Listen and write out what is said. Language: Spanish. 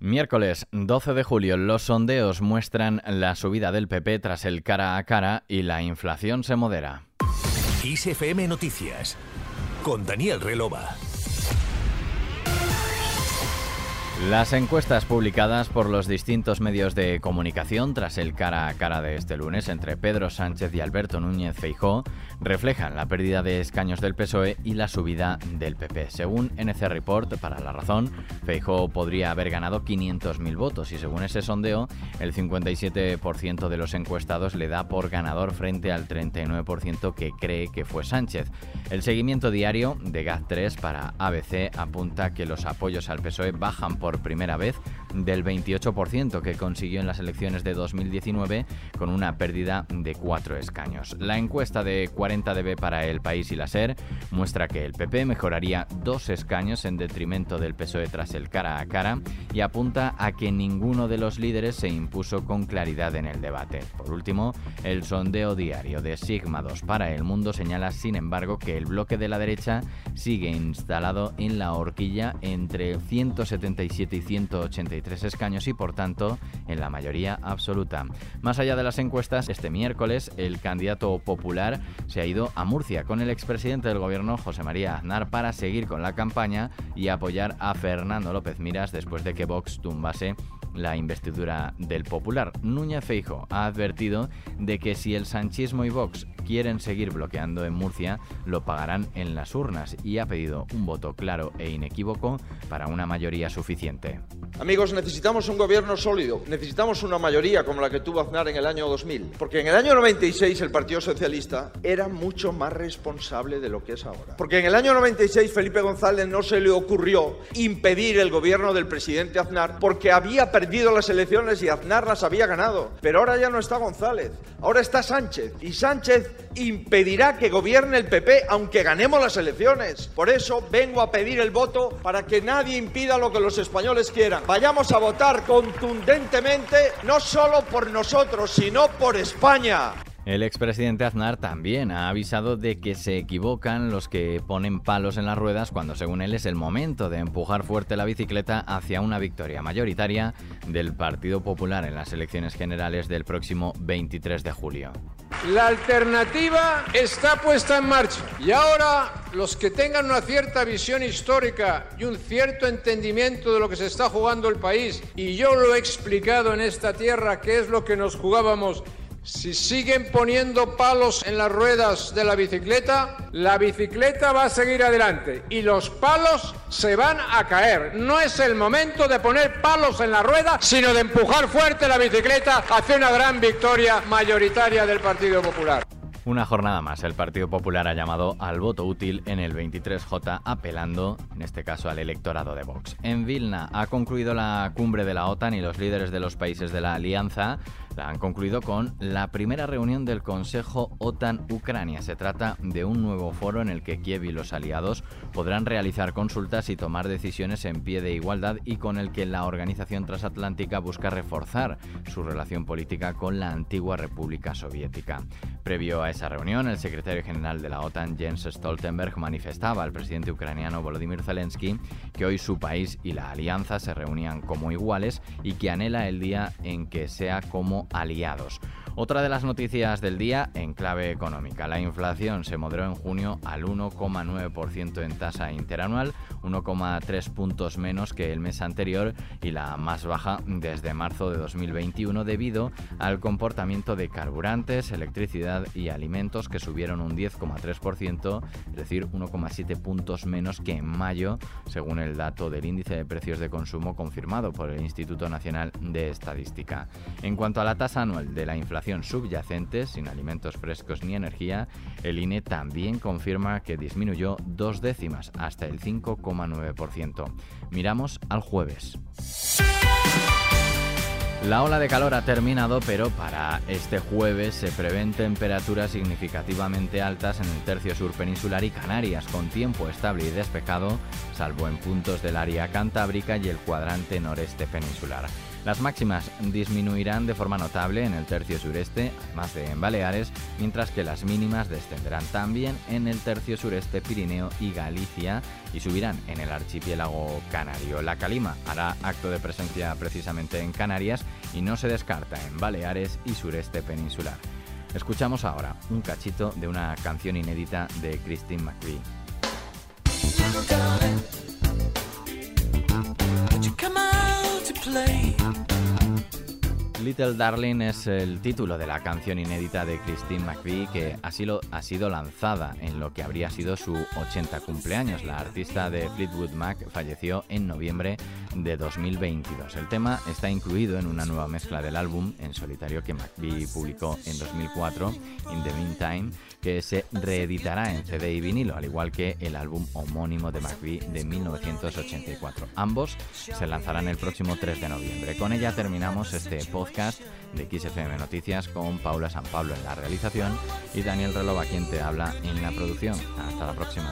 Miércoles 12 de julio, los sondeos muestran la subida del PP tras el cara a cara y la inflación se modera. ISFM Noticias con Daniel Relova. Las encuestas publicadas por los distintos medios de comunicación tras el cara a cara de este lunes entre Pedro Sánchez y Alberto Núñez Feijó reflejan la pérdida de escaños del PSOE y la subida del PP. Según NC Report, para la razón, Feijó podría haber ganado 500.000 votos y según ese sondeo, el 57% de los encuestados le da por ganador frente al 39% que cree que fue Sánchez. El seguimiento diario de GAT3 para ABC apunta que los apoyos al PSOE bajan por por primera vez del 28% que consiguió en las elecciones de 2019 con una pérdida de cuatro escaños. La encuesta de 40 dB para el país y la SER muestra que el PP mejoraría dos escaños en detrimento del PSOE tras el cara a cara y apunta a que ninguno de los líderes se impuso con claridad en el debate. Por último, el sondeo diario de Sigma 2 para el mundo señala sin embargo que el bloque de la derecha sigue instalado en la horquilla entre 177 y 183 escaños y por tanto en la mayoría absoluta. Más allá de las encuestas, este miércoles el candidato popular se ha ido a Murcia con el expresidente del gobierno José María Aznar para seguir con la campaña y apoyar a Fernando López Miras después de que Vox tumbase la investidura del Popular. Núñez Feijo ha advertido de que si el sanchismo y Vox quieren seguir bloqueando en Murcia, lo pagarán en las urnas y ha pedido un voto claro e inequívoco para una mayoría suficiente. Amigos, necesitamos un gobierno sólido, necesitamos una mayoría como la que tuvo Aznar en el año 2000, porque en el año 96 el Partido Socialista era mucho más responsable de lo que es ahora. Porque en el año 96 Felipe González no se le ocurrió impedir el gobierno del presidente Aznar porque había perdido las elecciones y Aznar las había ganado. Pero ahora ya no está González, ahora está Sánchez. Y Sánchez impedirá que gobierne el PP aunque ganemos las elecciones. Por eso vengo a pedir el voto para que nadie impida lo que los españoles quieran. Vayamos a votar contundentemente, no solo por nosotros, sino por España. El expresidente Aznar también ha avisado de que se equivocan los que ponen palos en las ruedas cuando según él es el momento de empujar fuerte la bicicleta hacia una victoria mayoritaria del Partido Popular en las elecciones generales del próximo 23 de julio. La alternativa está puesta en marcha. Y ahora los que tengan una cierta visión histórica y un cierto entendimiento de lo que se está jugando el país, y yo lo he explicado en esta tierra, que es lo que nos jugábamos si siguen poniendo palos en las ruedas de la bicicleta, la bicicleta va a seguir adelante y los palos se van a caer. No es el momento de poner palos en la rueda, sino de empujar fuerte la bicicleta hacia una gran victoria mayoritaria del Partido Popular. Una jornada más, el Partido Popular ha llamado al voto útil en el 23J, apelando, en este caso, al electorado de Vox. En Vilna ha concluido la cumbre de la OTAN y los líderes de los países de la alianza han concluido con la primera reunión del Consejo OTAN-Ucrania. Se trata de un nuevo foro en el que Kiev y los aliados podrán realizar consultas y tomar decisiones en pie de igualdad y con el que la organización transatlántica busca reforzar su relación política con la antigua República Soviética. Previo a esa reunión, el secretario general de la OTAN, Jens Stoltenberg, manifestaba al presidente ucraniano Volodymyr Zelensky que hoy su país y la alianza se reunían como iguales y que anhela el día en que sea como aliados. Otra de las noticias del día en clave económica. La inflación se moderó en junio al 1,9% en tasa interanual, 1,3 puntos menos que el mes anterior y la más baja desde marzo de 2021 debido al comportamiento de carburantes, electricidad y alimentos que subieron un 10,3%, es decir, 1,7 puntos menos que en mayo, según el dato del índice de precios de consumo confirmado por el Instituto Nacional de Estadística. En cuanto a la tasa anual de la inflación, subyacente, sin alimentos frescos ni energía, el INE también confirma que disminuyó dos décimas hasta el 5,9%. Miramos al jueves. La ola de calor ha terminado, pero para este jueves se prevén temperaturas significativamente altas en el tercio sur peninsular y Canarias, con tiempo estable y despejado, salvo en puntos del área cantábrica y el cuadrante noreste peninsular. Las máximas disminuirán de forma notable en el tercio sureste, además de en Baleares, mientras que las mínimas descenderán también en el tercio sureste Pirineo y Galicia y subirán en el archipiélago canario. La calima hará acto de presencia precisamente en Canarias y no se descarta en Baleares y sureste peninsular. Escuchamos ahora un cachito de una canción inédita de Christine McVie. Little Darling es el título de la canción inédita de Christine McVie que ha sido, ha sido lanzada en lo que habría sido su 80 cumpleaños. La artista de Fleetwood Mac falleció en noviembre de 2022. El tema está incluido en una nueva mezcla del álbum en solitario que McVie publicó en 2004, In the Meantime, que se reeditará en CD y vinilo, al igual que el álbum homónimo de McVie de 1984. Ambos se lanzarán el próximo 3 de noviembre. Con ella terminamos este de XFM Noticias con Paula San Pablo en la realización y Daniel Relova quien te habla en la producción. Hasta la próxima.